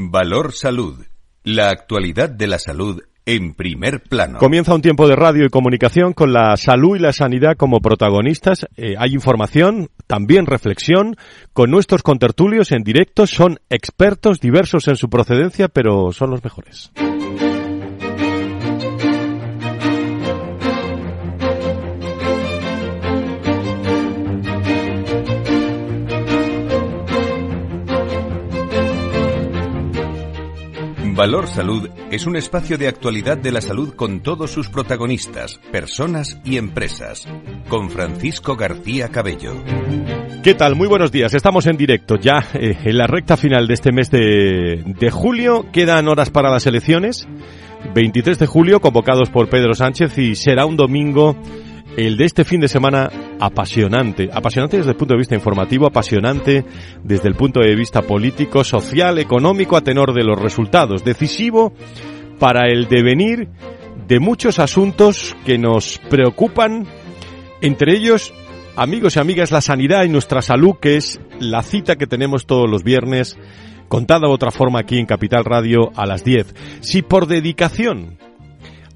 Valor Salud. La actualidad de la salud en primer plano. Comienza un tiempo de radio y comunicación con la salud y la sanidad como protagonistas. Eh, hay información, también reflexión, con nuestros contertulios en directo. Son expertos diversos en su procedencia, pero son los mejores. Valor Salud es un espacio de actualidad de la salud con todos sus protagonistas, personas y empresas. Con Francisco García Cabello. ¿Qué tal? Muy buenos días. Estamos en directo ya eh, en la recta final de este mes de, de julio. Quedan horas para las elecciones. 23 de julio, convocados por Pedro Sánchez y será un domingo el de este fin de semana apasionante, apasionante desde el punto de vista informativo, apasionante desde el punto de vista político, social, económico, a tenor de los resultados, decisivo para el devenir de muchos asuntos que nos preocupan, entre ellos, amigos y amigas, la sanidad y nuestra salud, que es la cita que tenemos todos los viernes, contada de otra forma aquí en Capital Radio a las 10. Si por dedicación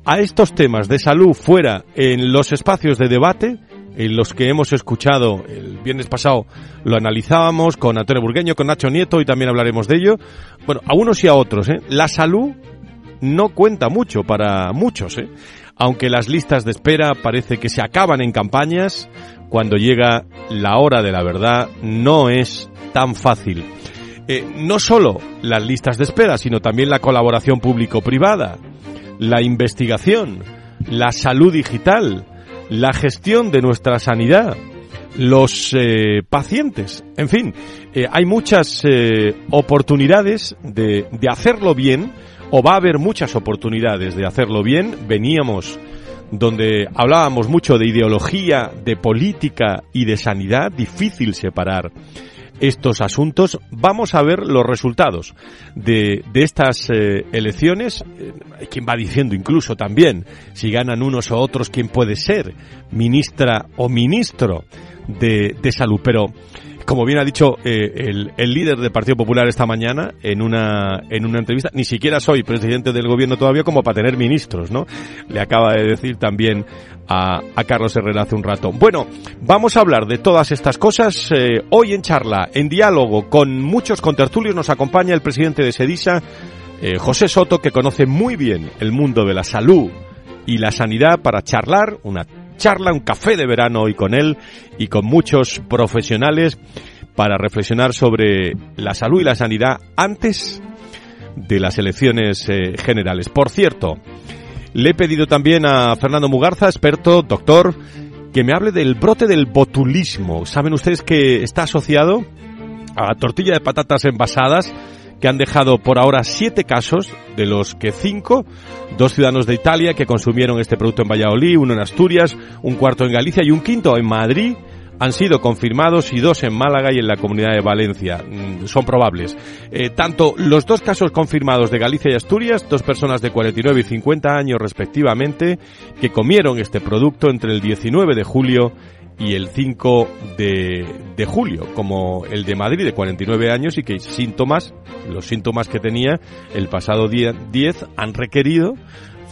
a estos temas de salud fuera en los espacios de debate, en los que hemos escuchado el viernes pasado, lo analizábamos con Antonio Burgueño, con Nacho Nieto y también hablaremos de ello. Bueno, a unos y a otros, ¿eh? La salud no cuenta mucho para muchos, ¿eh? Aunque las listas de espera parece que se acaban en campañas, cuando llega la hora de la verdad no es tan fácil. Eh, no solo las listas de espera, sino también la colaboración público-privada, la investigación, la salud digital, la gestión de nuestra sanidad, los eh, pacientes. En fin, eh, hay muchas eh, oportunidades de, de hacerlo bien, o va a haber muchas oportunidades de hacerlo bien. Veníamos donde hablábamos mucho de ideología, de política y de sanidad, difícil separar estos asuntos. Vamos a ver los resultados de, de estas eh, elecciones. Eh, quien va diciendo incluso también si ganan unos o otros quién puede ser ministra o ministro de, de salud. Pero como bien ha dicho eh, el, líder del Partido Popular esta mañana en una, en una entrevista, ni siquiera soy presidente del gobierno todavía como para tener ministros, ¿no? Le acaba de decir también a, a Carlos Herrera hace un rato. Bueno, vamos a hablar de todas estas cosas. Eh, hoy en charla, en diálogo con muchos contertulios, nos acompaña el presidente de Sedisa, eh, José Soto, que conoce muy bien el mundo de la salud y la sanidad para charlar una charla, un café de verano hoy con él y con muchos profesionales para reflexionar sobre la salud y la sanidad antes de las elecciones eh, generales. Por cierto, le he pedido también a Fernando Mugarza, experto, doctor, que me hable del brote del botulismo. Saben ustedes que está asociado a tortilla de patatas envasadas, que han dejado por ahora siete casos, de los que cinco, dos ciudadanos de Italia que consumieron este producto en Valladolid, uno en Asturias, un cuarto en Galicia y un quinto en Madrid, han sido confirmados y dos en Málaga y en la comunidad de Valencia. Mm, son probables. Eh, tanto los dos casos confirmados de Galicia y Asturias, dos personas de 49 y 50 años respectivamente, que comieron este producto entre el 19 de julio y el 5 de, de, julio, como el de Madrid de 49 años y que síntomas, los síntomas que tenía el pasado día 10 han requerido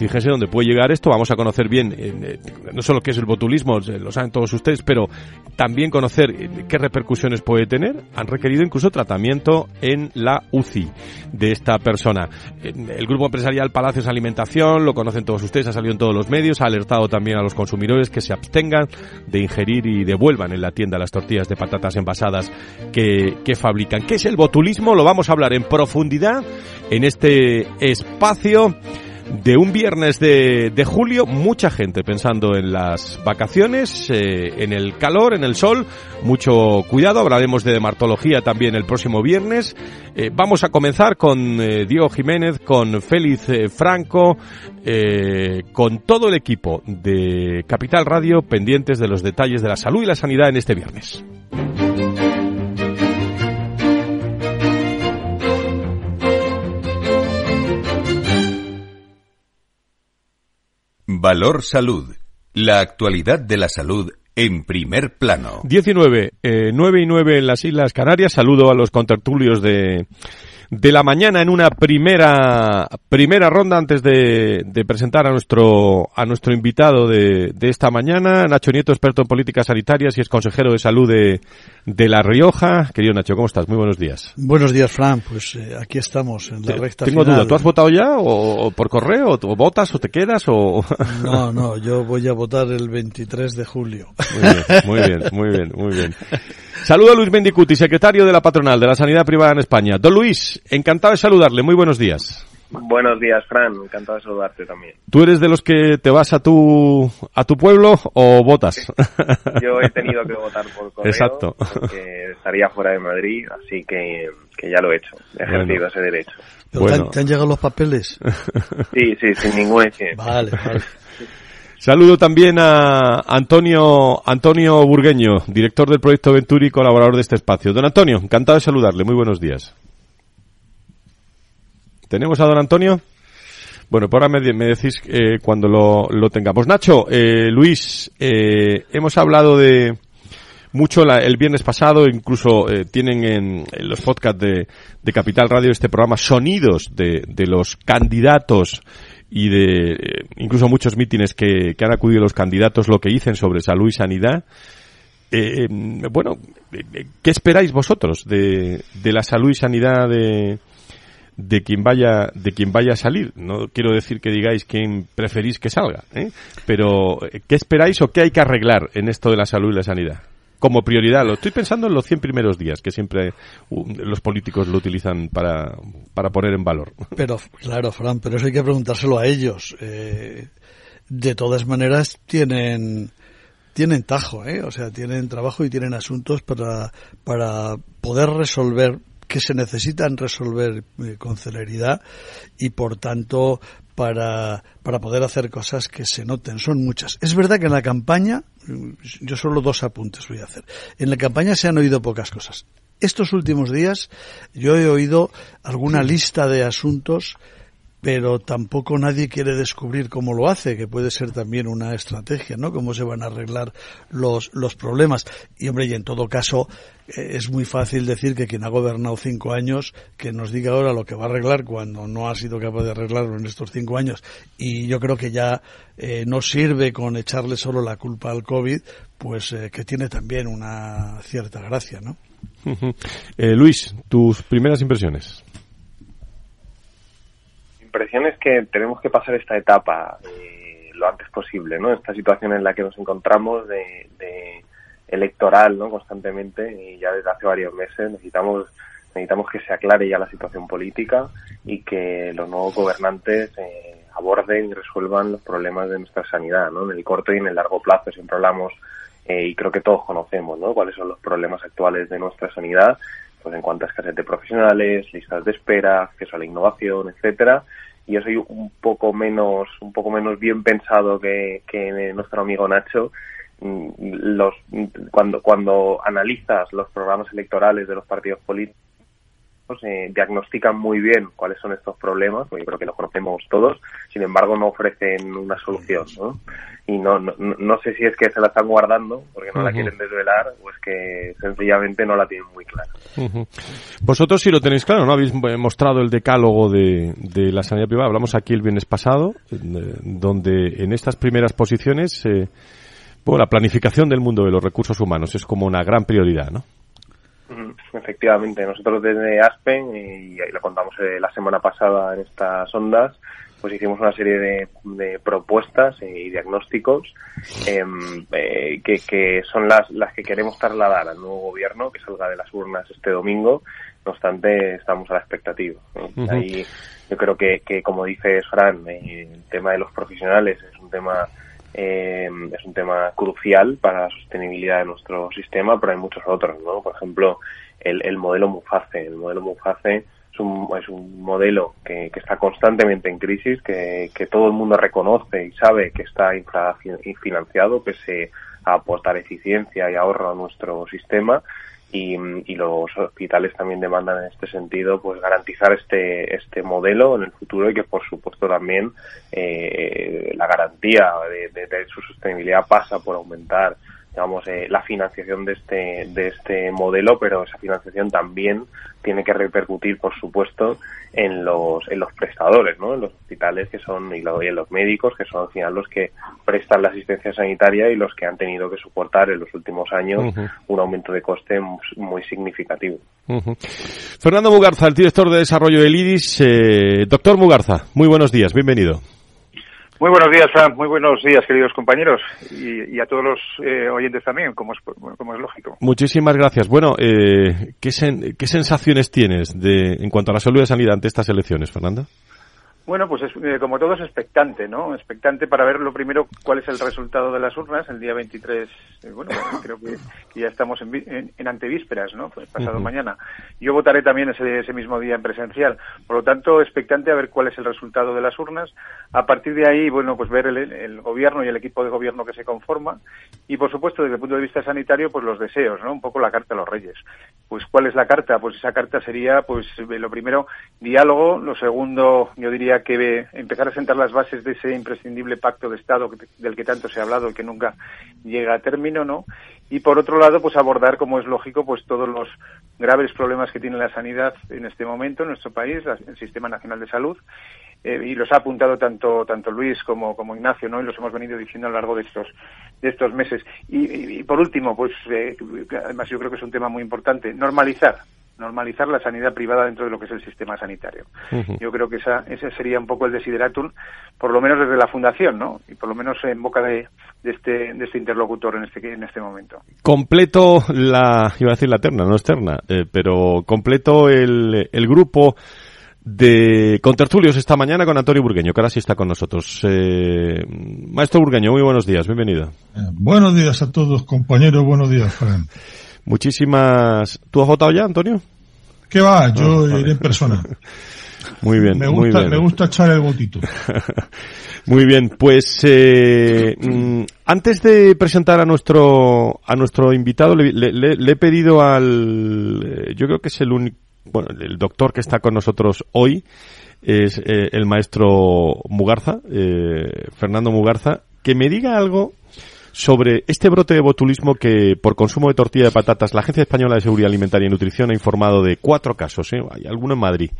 Fíjense dónde puede llegar esto. Vamos a conocer bien, eh, no solo qué es el botulismo, lo saben todos ustedes, pero también conocer eh, qué repercusiones puede tener. Han requerido incluso tratamiento en la UCI de esta persona. El grupo empresarial Palacios Alimentación, lo conocen todos ustedes, ha salido en todos los medios, ha alertado también a los consumidores que se abstengan de ingerir y devuelvan en la tienda las tortillas de patatas envasadas que, que fabrican. ¿Qué es el botulismo? Lo vamos a hablar en profundidad en este espacio de un viernes de, de, julio, mucha gente pensando en las vacaciones, eh, en el calor, en el sol, mucho cuidado, hablaremos de dermatología también el próximo viernes. Eh, vamos a comenzar con eh, Diego Jiménez, con Félix eh, Franco, con todo el equipo de Capital Radio pendientes de los detalles de la salud y la sanidad en este viernes. Valor Salud. La actualidad de la salud en primer plano. 19, eh, 9 y 9 en las Islas Canarias. Saludo a los contertulios de, de la mañana en una primera primera ronda antes de, presentar a nuestro a nuestro invitado de, de, esta mañana, Nacho Nieto, experto en políticas sanitarias y es consejero de salud de, de La Rioja. Querido Nacho, ¿cómo estás? Muy buenos días. Buenos días, Fran. Pues eh, aquí estamos en la recta Tengo duda. ¿Tú has votado ya o, por correo o, votas o te quedas o No, no, yo voy a votar el 23 de julio. Muy bien, muy bien, muy bien. Saludo a Luis Mendicuti, secretario de la Patronal de la Sanidad Privada en España. Don Luis, encantado de saludarle. Muy buenos días. Buenos días, Fran. Encantado de saludarte también. ¿Tú eres de los que te vas a tu a tu pueblo o votas? Yo he tenido que votar por correo Exacto. porque estaría fuera de Madrid, así que, que ya lo he hecho. He ejercido ese derecho. ¿Te, han, llegado los papeles? Sí, sí, sin ningún Vale, vale. Saludo también a Antonio Antonio Burgueño, director del proyecto Venturi y colaborador de este espacio. Don Antonio, encantado de saludarle. Muy buenos días. ¿Tenemos a don Antonio? Bueno, por ahora me, decís eh, cuando lo, tengamos. Nacho, eh, Luis, eh, hemos hablado de mucho el viernes pasado, incluso tienen en, los podcasts de, de, Capital Radio este programa Sonidos de, de los candidatos y de eh, incluso muchos mítines que, que, han acudido los candidatos lo que dicen sobre salud y sanidad. Eh, em, bueno, eh, ¿qué esperáis vosotros de, de la salud y sanidad de, de quien vaya de quien vaya a salir? No quiero decir que digáis quién preferís que salga, ¿eh? pero ¿qué esperáis o qué hay que arreglar en esto de la salud y la sanidad? como prioridad. Lo estoy pensando en los 100 primeros días, que siempre los políticos lo utilizan para, para poner en valor. Pero, claro, Fran, pero eso hay que preguntárselo a ellos. Eh, de todas maneras, tienen tienen tajo, ¿eh? o sea, tienen trabajo y tienen asuntos para, para poder resolver que se necesitan resolver eh, con celeridad y por tanto para, para poder hacer cosas que se noten. Son muchas. Es verdad que en la campaña, yo solo dos apuntes voy a hacer. En la campaña se han oído pocas cosas. Estos últimos días yo he oído alguna lista de asuntos pero tampoco nadie quiere descubrir cómo lo hace, que puede ser también una estrategia, ¿no? Cómo se van a arreglar los, los problemas. Y hombre, y en todo caso, eh, es muy fácil decir que quien ha gobernado cinco años, que nos diga ahora lo que va a arreglar cuando no ha sido capaz de arreglarlo en estos cinco años. Y yo creo que ya eh, no sirve con echarle solo la culpa al COVID, pues eh, que tiene también una cierta gracia, ¿no? Luis, tus primeras impresiones impresión es que tenemos que pasar esta etapa eh, lo antes posible, ¿no? Esta situación en la que nos encontramos de, electoral, ¿no? Constantemente y ya desde hace varios meses necesitamos necesitamos que se aclare ya la situación política y que los nuevos gobernantes eh, aborden y resuelvan los problemas de nuestra sanidad, ¿no? En el corto y en el largo plazo siempre hablamos eh, y creo que todos conocemos, ¿no? Cuáles son los problemas actuales de nuestra sanidad pues en cuanto a escasez de profesionales, listas de espera, acceso a la innovación, etcétera. Y yo soy un poco menos, un poco menos bien pensado que, que nuestro amigo Nacho. Mm, los, cuando, cuando analizas los programas electorales de los partidos políticos, eh, diagnostican muy bien cuáles son estos problemas, porque yo creo que los conocemos todos, sin embargo no ofrecen una solución. ¿no? Y no, no, no sé si es que se la están guardando porque no la quieren desvelar o es que sencillamente no la tienen muy clara. Vosotros sí lo tenéis claro, ¿no? Habéis mostrado el decálogo de, de la sanidad privada. Hablamos aquí el viernes pasado, donde en estas primeras posiciones, eh, la planificación del mundo de los recursos humanos es como una gran prioridad, ¿no? Efectivamente, nosotros desde Aspen, y ahí lo contamos eh, la semana pasada en estas ondas, pues hicimos una serie de, propuestas y diagnósticos em, eh, que, son las, las que queremos trasladar al nuevo gobierno que salga de las urnas este domingo. No obstante, estamos a la expectativa. Ahí yo creo que, que como dice Fran, eh, el tema de los profesionales es un tema eh, es un tema crucial para la sostenibilidad de nuestro sistema, pero hay muchos otros, ¿no? Por ejemplo, el, el modelo Muface. El modelo Muface es un, es un modelo que, está constantemente en crisis, que, que todo el mundo reconoce y sabe que está infrafinanciado, que se aportar eficiencia y ahorro a nuestro sistema y, y, los hospitales también demandan en este sentido pues garantizar este este modelo en el futuro y que por supuesto también eh, la garantía de, su sostenibilidad pasa por aumentar digamos, eh, la financiación de este, de este modelo, pero esa financiación también tiene que repercutir, por supuesto, en los, en los prestadores, ¿no? En los hospitales que son, y, en los médicos, que son al final los que prestan la asistencia sanitaria y los que han tenido que soportar en los últimos años un aumento de coste muy significativo. Fernando Mugarza, el director de desarrollo del IDIS. Eh, doctor Mugarza, muy buenos días, bienvenido. Muy buenos días, Fran. Muy buenos días, queridos compañeros. Y, a todos los eh, oyentes también, como es, como es lógico. Muchísimas gracias. Bueno, eh, ¿qué, ¿qué sensaciones tienes de, en cuanto a la salud de sanidad ante estas elecciones, Fernanda? Bueno, pues eh, como todo es expectante, ¿no? Expectante para ver lo primero cuál es el resultado de las urnas el día 23. Eh, bueno, creo que, ya estamos en, en, antevísperas, ¿no? Pues pasado mañana. Yo votaré también ese, ese mismo día en presencial. Por lo tanto, expectante a ver cuál es el resultado de las urnas. A partir de ahí, bueno, pues ver el, el gobierno y el equipo de gobierno que se conforma. Y, por supuesto, desde el punto de vista sanitario, pues los deseos, ¿no? Un poco la carta a los reyes. Pues, ¿cuál es la carta? Pues esa carta sería, pues, lo primero, diálogo. Lo segundo, yo diría que empezar a sentar las bases de ese imprescindible pacto de Estado del que tanto se ha hablado y que nunca llega a término, ¿no? Y por otro lado, pues abordar, como es lógico, pues todos los graves problemas que tiene la sanidad en este momento en nuestro país, el Sistema Nacional de Salud, eh, y los ha apuntado tanto tanto Luis como, como Ignacio, ¿no? Y los hemos venido diciendo a lo largo de estos de estos meses. Y, por último, pues eh, además yo creo que es un tema muy importante, normalizar normalizar la sanidad privada dentro de lo que es el sistema sanitario. Yo creo que esa, ese sería un poco el desideratum, por lo menos desde la Fundación, ¿no? Y por lo menos en boca de, este, de este interlocutor en este, en este momento. Completo la, iba a decir la terna, no externa, eh, pero completo el, el grupo de contertulios esta mañana con Antonio Burgueño, que ahora sí está con nosotros. Eh, Maestro Burgueño, muy buenos días, bienvenido. Eh, buenos días a todos, compañeros, buenos días, Fran. Muchísimas. ¿Tú has votado ya, Antonio? ¿Qué va? Yo ah, iré en persona. Muy bien, me gusta, muy bien. Me gusta echar el votito. muy bien, pues eh, mm, antes de presentar a nuestro a nuestro invitado, le, le, he pedido al, eh, yo creo que es el único, bueno, el doctor que está con nosotros hoy es eh, el maestro Mugarza, Fernando Mugarza, que me diga algo sobre este brote de botulismo que por consumo de tortilla de patatas la Agencia Española de Seguridad Alimentaria y Nutrición ha informado de cuatro casos, ¿eh? hay alguno en Madrid.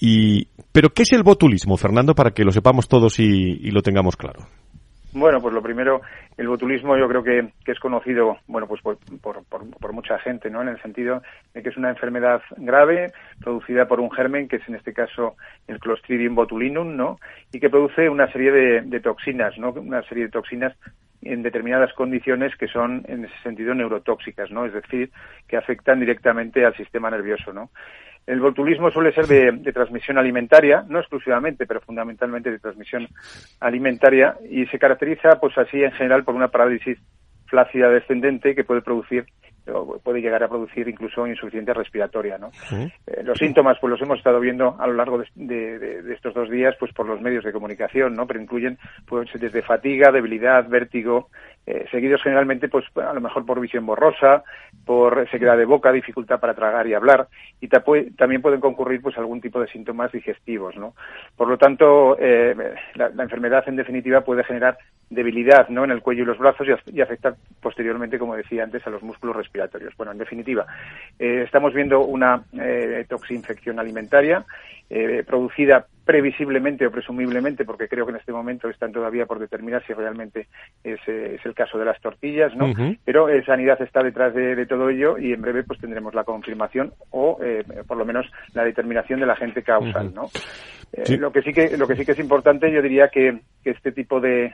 Y, pero ¿qué es el botulismo, Fernando, para que lo sepamos todos y, lo tengamos claro? Bueno, pues lo primero, el botulismo yo creo que, es conocido, bueno, pues por, por, mucha gente, ¿no? En el sentido de que es una enfermedad grave producida por un germen, que es en este caso el Clostridium botulinum, ¿no? Y que produce una serie de, de toxinas, ¿no? Una serie de toxinas en determinadas condiciones que son en ese sentido neurotóxicas, ¿no? Es decir, que afectan directamente al sistema nervioso, ¿no? El botulismo suele ser de, transmisión alimentaria, no exclusivamente, pero fundamentalmente de transmisión alimentaria y se caracteriza, pues así en general, por una parálisis flácida descendente que puede producir puede llegar a producir incluso insuficiencia respiratoria. ¿no? Eh, los síntomas pues los hemos estado viendo a lo largo de, estos dos días pues por los medios de comunicación, ¿no? pero incluyen pues desde fatiga, debilidad, vértigo, eh, seguidos generalmente pues a lo mejor por visión borrosa, por sequedad de boca, dificultad para tragar y hablar y también pueden concurrir pues algún tipo de síntomas digestivos. ¿no? Por lo tanto, eh, la, enfermedad en definitiva puede generar debilidad ¿no? en el cuello y los brazos y, afectar posteriormente, como decía antes, a los músculos respiratorios. Bueno, en definitiva, eh, estamos viendo una eh, toxinfección alimentaria producida previsiblemente o presumiblemente, porque creo que en este momento están todavía por determinar si realmente es, eh, es el caso de las tortillas, ¿no? Pero eh, Sanidad está detrás de, todo ello y en breve pues tendremos la confirmación o eh, por lo menos la determinación del agente causal, ¿no? Lo que sí que lo que sí que es importante, yo diría que, este tipo de,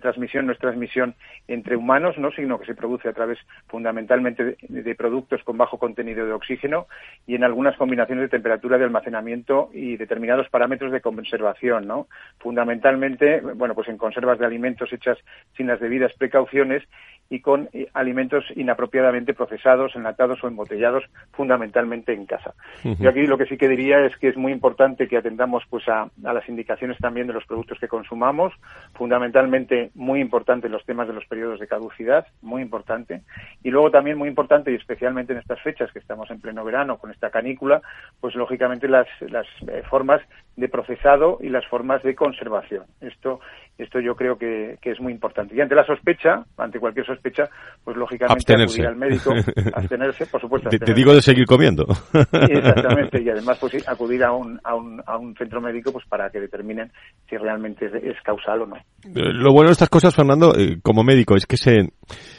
transmisión no es transmisión entre humanos, no, sino que se produce a través fundamentalmente de, productos con bajo contenido de oxígeno y en algunas combinaciones de temperatura de almacenamiento y determinados parámetros parámetros de conservación, ¿no? Fundamentalmente, bueno, pues en conservas de alimentos hechas sin las debidas precauciones y con eh, alimentos inapropiadamente procesados, enlatados o embotellados, fundamentalmente en casa. Yo aquí lo que sí que diría es que es muy importante que atendamos pues a, las indicaciones también de los productos que consumamos, fundamentalmente muy importante los temas de los periodos de caducidad, muy importante, y luego también muy importante y especialmente en estas fechas que estamos en pleno verano con esta canícula, pues lógicamente las, las eh, formas de procesado y las formas de conservación. Esto, esto yo creo que, es muy importante. Y ante la sospecha, ante cualquier sospecha, pues lógicamente acudir al médico, abstenerse, por supuesto. Te, digo de seguir comiendo. exactamente, y además pues acudir a un, a un, a un centro médico pues para que determinen si realmente es, causal o no. Lo bueno de estas cosas, Fernando, eh, como médico, es que se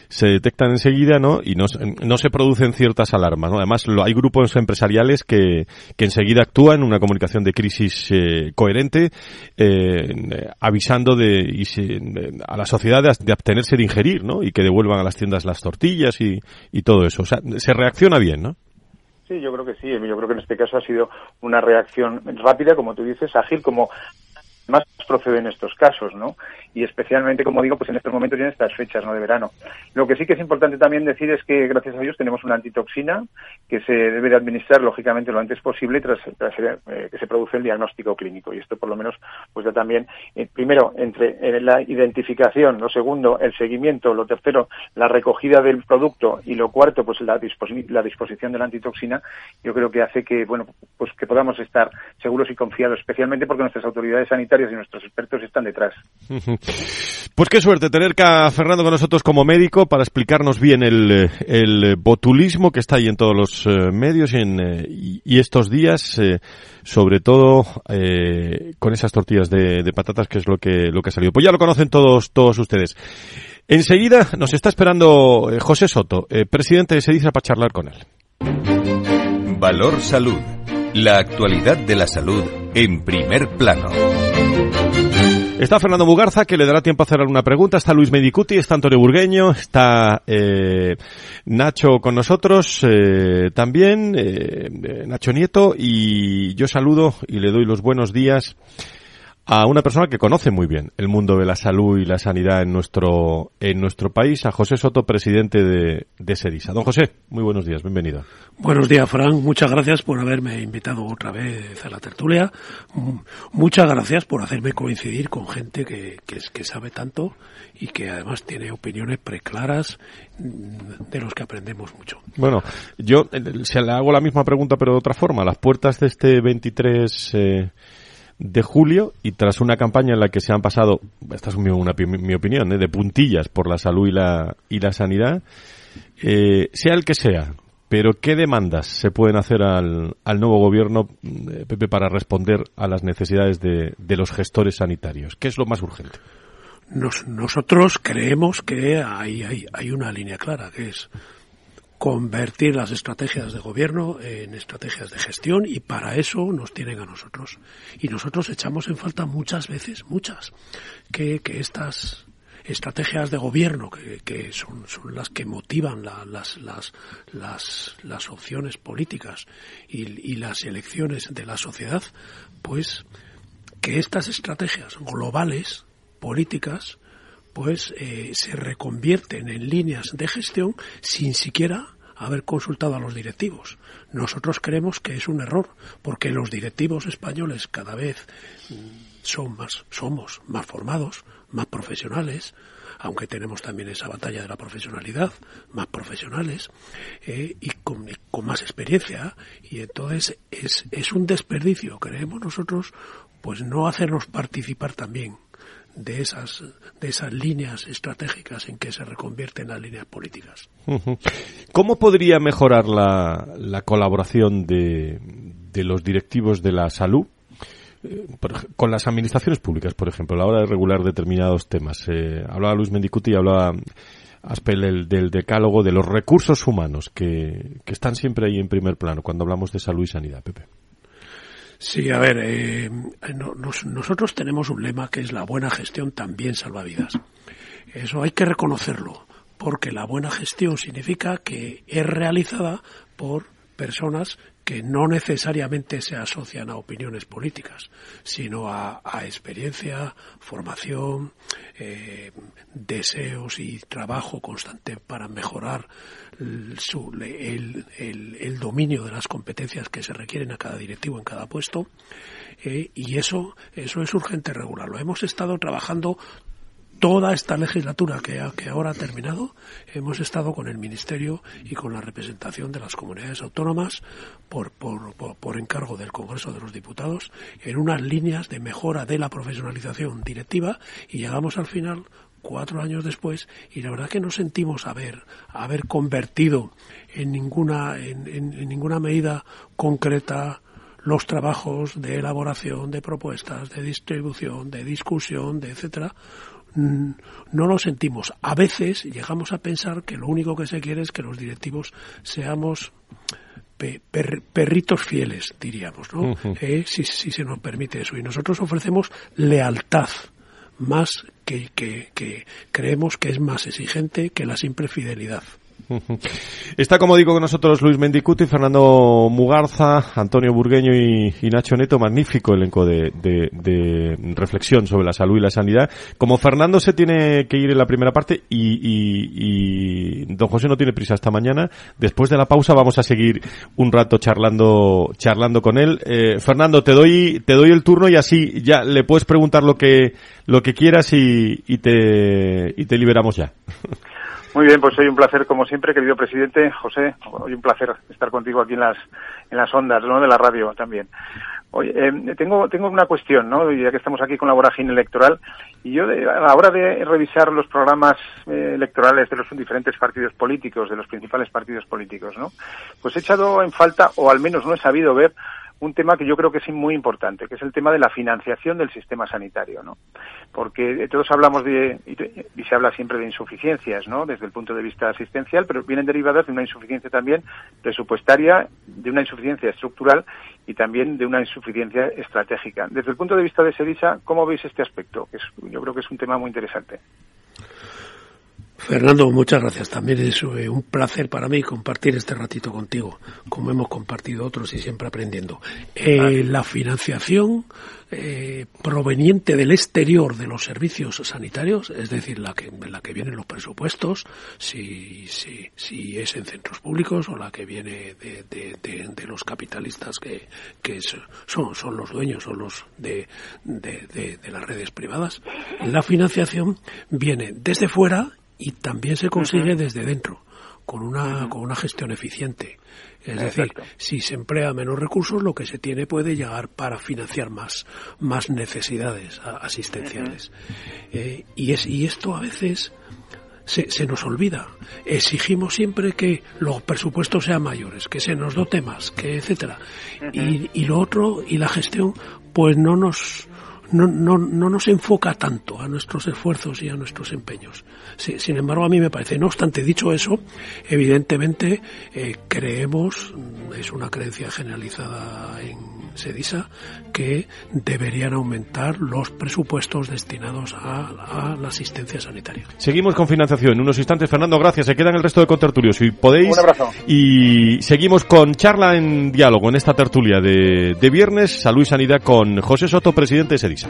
se detectan enseguida, ¿no? Y no, no se producen ciertas alarmas, ¿no? Además, lo, hay grupos empresariales que, que enseguida actúan, una comunicación de crisis eh, coherente, eh, avisando de, y a la sociedad de, abstenerse de ingerir, ¿no? Y que devuelvan a las tiendas las tortillas y, y todo eso. O sea, se reacciona bien, ¿no? Sí, yo creo que sí. Yo creo que en este caso ha sido una reacción rápida, como tú dices, ágil, como más procede en estos casos, ¿no? Y especialmente, como digo, pues en estos momentos y en estas fechas, ¿no? De verano. Lo que sí que es importante también decir es que, gracias a Dios, tenemos una antitoxina que se debe de administrar, lógicamente, lo antes posible tras, eh, que se produce el diagnóstico clínico. Y esto, por lo menos, pues ya también, eh, primero, entre eh, la identificación, lo segundo, el seguimiento, lo tercero, la recogida del producto y lo cuarto, pues la, la disposición de la antitoxina, yo creo que hace que, bueno, pues que podamos estar seguros y confiados, especialmente porque nuestras autoridades sanitarias y nuestros expertos están detrás. Pues qué suerte tener a Fernando con nosotros como médico para explicarnos bien el, botulismo que está ahí en todos los eh, medios y, en, eh, y, estos días, eh, sobre todo con esas tortillas de, patatas que es lo que, lo que ha salido. Pues ya lo conocen todos, todos ustedes. Enseguida nos está esperando José Soto, presidente de Sediza, para charlar con él. Valor Salud. La actualidad de la salud en primer plano. Está Fernando Mugarza, que le dará tiempo a hacer alguna pregunta. Está Luis Medicuti, está Antonio Burgueño, está eh, Nacho con nosotros eh, también, eh, Nacho Nieto, y yo saludo y le doy los buenos días a una persona que conoce muy bien el mundo de la salud y la sanidad en nuestro, en nuestro país, a José Soto, presidente de, de SEDISA. Don José, muy buenos días, bienvenido. Buenos días, Fran. Muchas gracias por haberme invitado otra vez a la tertulia. Mm, muchas gracias por hacerme coincidir con gente que, que, que sabe tanto y que además tiene opiniones preclaras mm, de los que aprendemos mucho. Bueno, yo eh, se le hago la misma pregunta pero de otra forma. Las puertas de este 23 eh, de julio y tras una campaña en la que se han pasado, esta es mi, una, mi opinión, ¿eh? de puntillas por la salud y la, y la sanidad, eh, sea el que sea, pero ¿qué demandas se pueden hacer al, al nuevo gobierno, eh, Pepe, para responder a las necesidades de, de los gestores sanitarios? ¿Qué es lo más urgente? nosotros creemos que hay, hay, hay una línea clara, que es convertir las estrategias de gobierno en estrategias de gestión y para eso nos tienen a nosotros. Y nosotros echamos en falta muchas veces, muchas, que, que estas estrategias de gobierno que, que son, son, las que motivan las, las, las, las, opciones políticas y, y las elecciones de la sociedad, pues que estas estrategias globales, políticas, pues eh, se reconvierten en líneas de gestión sin siquiera haber consultado a los directivos. Nosotros creemos que es un error, porque los directivos españoles cada vez mm, son más, somos más formados, más profesionales, aunque tenemos también esa batalla de la profesionalidad, más profesionales eh, y con, más experiencia. Y entonces es, es un desperdicio, creemos nosotros, pues no hacernos participar también de esas, de esas líneas estratégicas en que se reconvierten las líneas políticas. ¿Cómo podría mejorar la, la colaboración de, de los directivos de la salud eh, con las administraciones públicas, por ejemplo, a la hora de regular determinados temas. Eh, hablaba Luis Mendicuti, hablaba Aspel del, decálogo de los recursos humanos que, que, están siempre ahí en primer plano cuando hablamos de salud y sanidad, Pepe. Sí, a ver, eh, nosotros tenemos un lema que es la buena gestión también salva vidas. Eso hay que reconocerlo, porque la buena gestión significa que es realizada por personas que no necesariamente se asocian a opiniones políticas, sino a, experiencia, formación, eh, deseos y trabajo constante para mejorar el, el, dominio de las competencias que se requieren a cada directivo en cada puesto. Eh, y eso, eso es urgente regularlo. Hemos estado trabajando toda esta legislatura que, que ahora ha terminado, hemos estado con el Ministerio y con la representación de las comunidades autónomas por, por, por, encargo del Congreso de los Diputados en unas líneas de mejora de la profesionalización directiva y llegamos al final cuatro años después y la verdad que no sentimos haber haber convertido en ninguna en, en ninguna medida concreta los trabajos de elaboración de propuestas, de distribución, de discusión, de etcétera, no lo sentimos. A veces llegamos a pensar que lo único que se quiere es que los directivos seamos perritos fieles, diríamos, ¿no? Eh, si, se nos permite eso. Y nosotros ofrecemos lealtad más que, que creemos que es más exigente que la simple fidelidad. Está, como digo, con nosotros Luis Mendicuti, Fernando Mugarza, Antonio Burgueño y, Nacho Neto. Magnífico elenco de, reflexión sobre la salud y la sanidad. Como Fernando se tiene que ir en la primera parte y, don José no tiene prisa hasta mañana, después de la pausa vamos a seguir un rato charlando, charlando con él. Eh, Fernando, te doy, te doy el turno y así ya le puedes preguntar lo que, lo que quieras y, y te, y te liberamos ya. Muy bien, pues hoy un placer, como siempre, querido presidente. José, hoy un placer estar contigo aquí en las, en las ondas, ¿no? De la radio también. Oye, eh, tengo, tengo una cuestión, ¿no? Ya que estamos aquí con la vorágine electoral, y yo a la hora de revisar los programas eh, electorales de los diferentes partidos políticos, de los principales partidos políticos, ¿no? Pues he echado en falta, o al menos no he sabido ver, un tema que yo creo que es muy importante, que es el tema de la financiación del sistema sanitario, ¿no? Porque todos hablamos de, y se habla siempre de insuficiencias, ¿no? Desde el punto de vista asistencial, pero vienen derivadas de una insuficiencia también presupuestaria, de una insuficiencia estructural y también de una insuficiencia estratégica. Desde el punto de vista de SEDISA, ¿cómo veis este aspecto? Que es, yo creo que es un tema muy interesante. Fernando, muchas gracias. También es eh, un placer para mí compartir este ratito contigo, como hemos compartido otros y siempre aprendiendo. Eh, la financiación eh, proveniente del exterior de los servicios sanitarios, es decir, la que, la que vienen los presupuestos, si, si, si es en centros públicos o la que viene de, de, los capitalistas que, que son, son los dueños, son los de, de las redes privadas, la financiación viene desde fuera y también se consigue desde dentro con una, con una gestión eficiente. Es decir, si se emplea menos recursos, lo que se tiene puede llegar para financiar más, más necesidades asistenciales. Eh, y, es, y esto a veces se, se, nos olvida. Exigimos siempre que los presupuestos sean mayores, que se nos dote más, que etcétera. y, y lo otro, y la gestión, pues no nos, no, no, no nos enfoca tanto a nuestros esfuerzos y a nuestros empeños. sin embargo, a mí me parece, no obstante, dicho eso, evidentemente eh, creemos, es una creencia generalizada en Sedisa, que deberían aumentar los presupuestos destinados a, la asistencia sanitaria. Seguimos con financiación. En unos instantes, Fernando, gracias. Se quedan el resto de contertulios. Si podéis. Un abrazo. Y seguimos con charla en diálogo en esta tertulia de, de viernes. Salud y Sanidad con José Soto, presidente de Sedisa.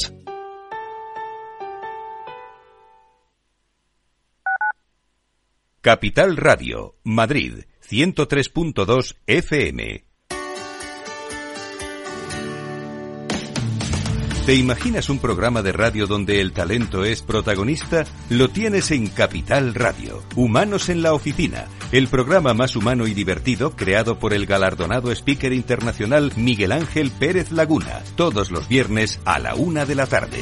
Capital Radio, Madrid, 103.2 FM. ¿Te imaginas un programa de radio donde el talento es protagonista? Lo tienes en Capital Radio, Humanos en la Oficina, el programa más humano y divertido creado por el galardonado speaker internacional Miguel Ángel Pérez Laguna, todos los viernes a la una de la tarde.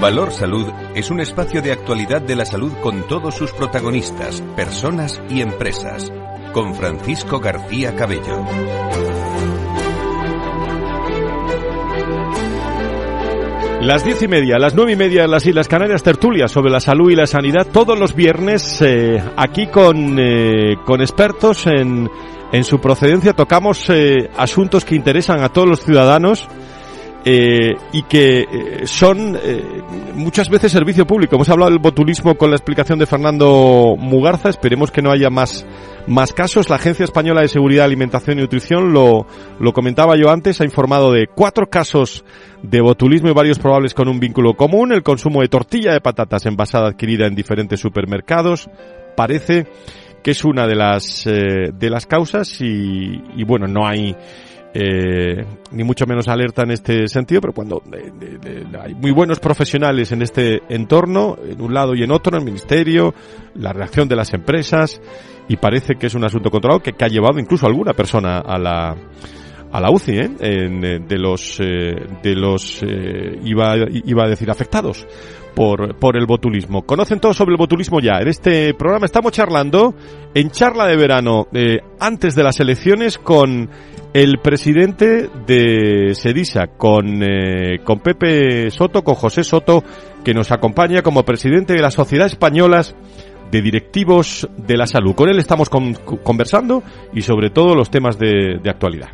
Valor Salud es un espacio de actualidad de la salud con todos sus protagonistas, personas y empresas. Con Francisco García Cabello. Las diez y media, las nueve y media las Islas Canarias, tertulia sobre la salud y la sanidad, todos los viernes eh, aquí con, eh, con expertos en, en su procedencia. Tocamos eh, asuntos que interesan a todos los ciudadanos eh, y que eh, son eh, muchas veces servicio público. Hemos hablado del botulismo con la explicación de Fernando Mugarza. Esperemos que no haya más, más casos. La Agencia Española de Seguridad, Alimentación y Nutrición, lo, lo comentaba yo antes, ha informado de cuatro casos de botulismo y varios probables con un vínculo común. El consumo de tortilla de patatas envasada adquirida en diferentes supermercados parece que es una de las, de las causas y, y bueno, no hay eh, ni mucho menos alerta en este sentido, pero cuando hay muy buenos profesionales en este entorno, en un lado y en otro, en el ministerio, la reacción de las empresas, y parece que es un asunto controlado que, ha llevado incluso alguna persona a la a la UCI, ¿eh? En, eh, de los eh, de los iba iba a decir afectados por, por el botulismo. Conocen todo sobre el botulismo ya. En este programa estamos charlando en charla de verano antes de las elecciones con el presidente de Sedisa, con, eh, con Pepe Soto, con José Soto, que nos acompaña como presidente de la Sociedad Españolas de Directivos de la Salud. Con él estamos conversando y sobre todo los temas de actualidad.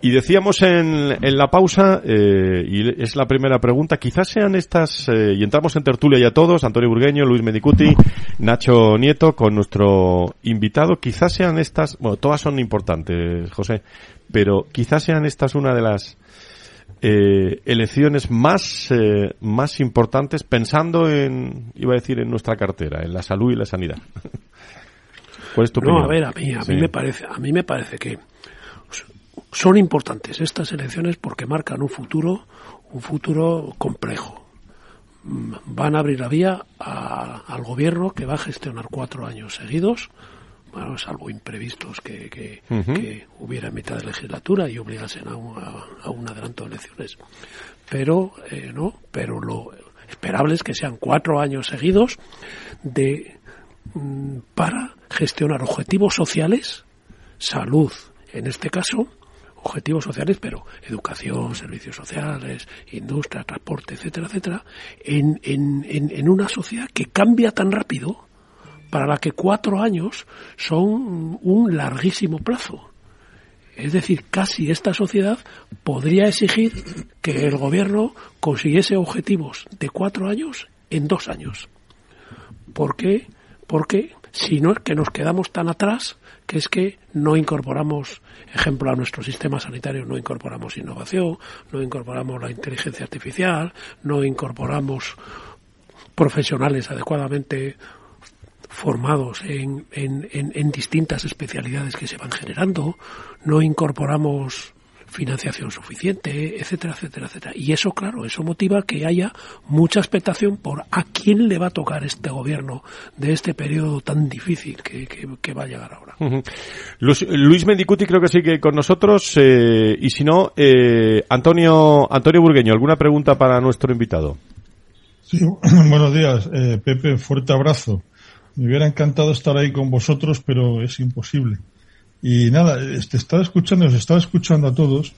Y decíamos en, en la pausa, eh, y es la primera pregunta, quizás sean estas, eh, y entramos en tertulia ya todos, Antonio Burgueño, Luis Medicuti, Nacho Nieto, con nuestro invitado, quizás sean estas, bueno, todas son importantes, José, pero quizás sean estas una de las eh, elecciones más, eh, más importantes pensando en, iba a decir, en nuestra cartera, en la salud y la sanidad. ¿Cuál es tu no, opinión? a ver, a mí, a mí me parece, a mí me parece que son importantes estas elecciones porque marcan un futuro, un futuro complejo. Mm, van a abrir la vía a, al gobierno que va a gestionar cuatro años seguidos, bueno, salvo imprevistos que, que, uh -huh. que hubiera en mitad de legislatura y obligasen a un, a, a un adelanto de elecciones. Pero, eh, no, pero lo esperable es que sean cuatro años seguidos de mm, para gestionar objetivos sociales, salud, en este caso, objetivos sociales, pero educación, servicios sociales, industria, transporte, etcétera, etcétera, en, en, en, una sociedad que cambia tan rápido para la que cuatro años son un larguísimo plazo. Es decir, casi esta sociedad podría exigir que el gobierno consiguiese objetivos de cuatro años en dos años. ¿Por qué? Porque si no es que nos quedamos tan atrás que es que no incorporamos, ejemplo, a nuestro sistema sanitario, no incorporamos innovación, no incorporamos la inteligencia artificial, no incorporamos profesionales adecuadamente formados en, distintas especialidades que se van generando, no incorporamos financiación suficiente, etcétera, etcétera, etcétera. Y eso, claro, eso motiva que haya mucha expectación por a quién le va a tocar este gobierno de este periodo tan difícil que, que, que va a llegar ahora. Uh -huh. Luis, Luis, Mendicuti creo que sigue con nosotros eh, y si no, eh, Antonio, Antonio Burgueño, ¿alguna pregunta para nuestro invitado? Sí, buenos días, eh, Pepe, fuerte abrazo. Me hubiera encantado estar ahí con vosotros, pero es imposible. Y nada, te estaba escuchando, os estaba escuchando a todos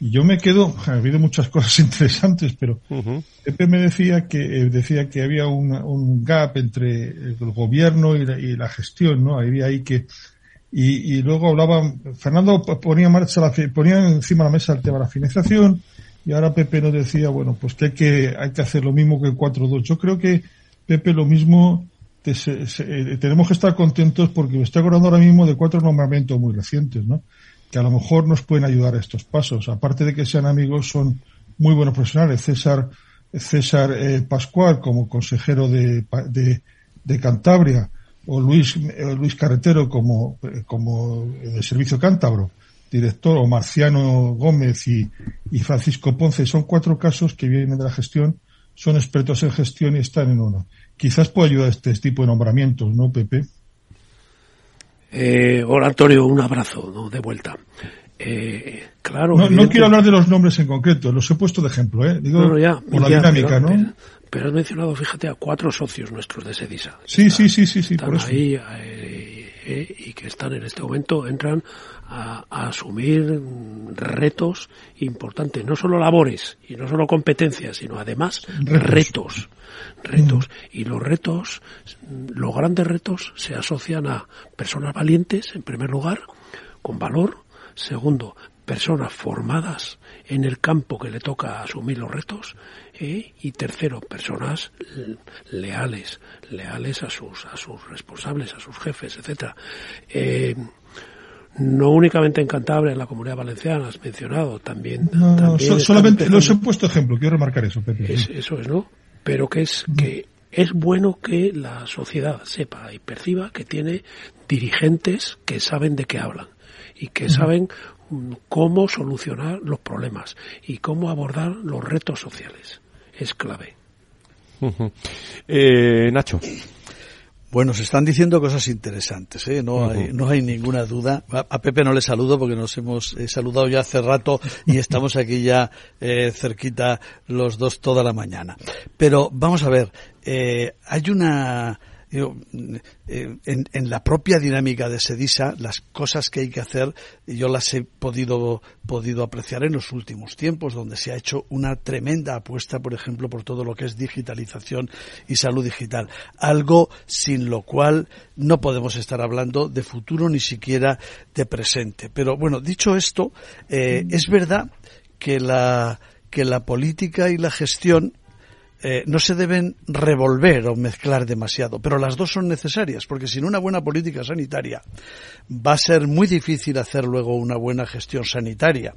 Y yo me quedo, ha habido muchas cosas interesantes, pero Pepe me decía que eh, decía que había un gap entre el gobierno y la, gestión, ¿no? Había ahí que y, y luego hablaba Fernando ponía marcha la, ponía encima de la mesa el tema de la financiación y ahora Pepe nos decía bueno pues que hay que hay que hacer lo mismo que el 4-2. Yo creo que Pepe lo mismo eh, tenemos que estar contentos porque me estoy acordando ahora mismo de cuatro nombramientos muy recientes, ¿no? Que a lo mejor nos pueden ayudar a estos pasos. Aparte de que sean amigos, son muy buenos profesionales. César, César eh, Pascual como consejero de, de, Cantabria o Luis, eh, Luis Carretero como, como de Servicio Cántabro, director, o Marciano Gómez y, y Francisco Ponce. Son cuatro casos que vienen de la gestión, son expertos en gestión y están en uno quizás pueda ayudar este tipo de nombramientos, ¿no, Pepe? Eh, hola Antonio, un abrazo de vuelta. Eh, claro. No, quiero hablar de los nombres en concreto, los he puesto de ejemplo, ¿eh? Digo, ya, por la dinámica, ¿no? Pero, has mencionado, fíjate, a cuatro socios nuestros de Sedisa. Sí, sí, sí, sí, sí, por eso. ahí eh, y que están en este momento, entran a, asumir retos importantes, no solo labores y no solo competencias, sino además retos. Retos. Y los retos, los grandes retos, se asocian a personas valientes, en primer lugar, con valor. Segundo, personas formadas en el campo que le toca asumir los retos ¿eh? y tercero personas leales leales a sus a sus responsables a sus jefes etcétera eh, no únicamente en Cantabria, en la Comunidad Valenciana, has mencionado, también. No, solamente los he puesto ejemplo, quiero remarcar eso, Pepe. eso es, ¿no? Pero que es que es bueno que la sociedad sepa y perciba que tiene dirigentes que saben de qué hablan y que saben mm, cómo solucionar los problemas y cómo abordar los retos sociales. Es clave. eh, Nacho. Bueno, se están diciendo cosas interesantes, ¿eh? no, hay, no hay ninguna duda. A, Pepe no le saludo porque nos hemos eh, saludado ya hace rato y estamos aquí ya eh, cerquita los dos toda la mañana. Pero vamos a ver, eh, hay una eh, en, la propia dinámica de Sedisa, las cosas que hay que hacer, yo las he podido, podido apreciar en los últimos tiempos, donde se ha hecho una tremenda apuesta, por ejemplo, por todo lo que es digitalización y salud digital. Algo sin lo cual no podemos estar hablando de futuro ni siquiera de presente. Pero bueno, dicho esto, eh, es verdad que la, que la política y la gestión eh, no se deben revolver o mezclar demasiado, pero las dos son necesarias, porque sin una buena política sanitaria va a ser muy difícil hacer luego una buena gestión sanitaria.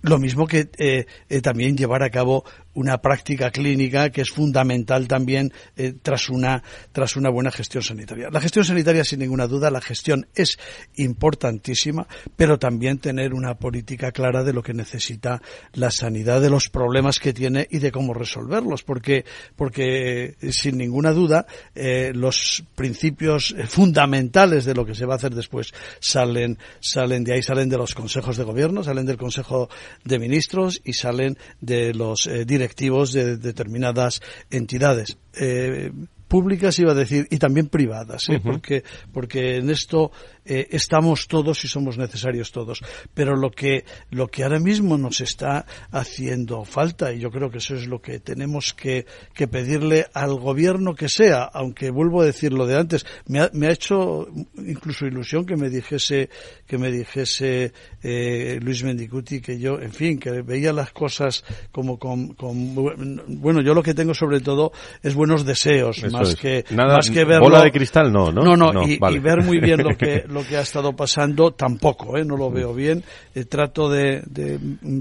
Lo mismo que eh, eh, también llevar a cabo una práctica clínica que es fundamental también eh, tras una tras una buena gestión sanitaria. La gestión sanitaria, sin ninguna duda, la gestión es importantísima, pero también tener una política clara de lo que necesita la sanidad, de los problemas que tiene y de cómo resolverlos, porque porque eh, sin ninguna duda eh, los principios fundamentales de lo que se va a hacer después salen salen de ahí, salen de los consejos de gobierno, salen del Consejo de Ministros y salen de los directores directivos de determinadas entidades. Eh, públicas iba a decir y también privadas ¿eh? porque porque en esto eh, estamos todos y somos necesarios todos. Pero lo que, lo que ahora mismo nos está haciendo falta, y yo creo que eso es lo que tenemos que, que pedirle al gobierno que sea, aunque vuelvo a decir lo de antes, me ha, me ha hecho incluso ilusión que me dijese, que me dijese eh, Luis Mendicuti que yo, en fin, que veía las cosas como con, con, bueno, yo lo que tengo sobre todo es buenos deseos, más que, más que verlo. Bola de cristal, no, ¿no? No, no, y, y, ver muy bien lo que, lo que ha estado pasando tampoco, ¿eh? no lo veo bien. Eh, trato de,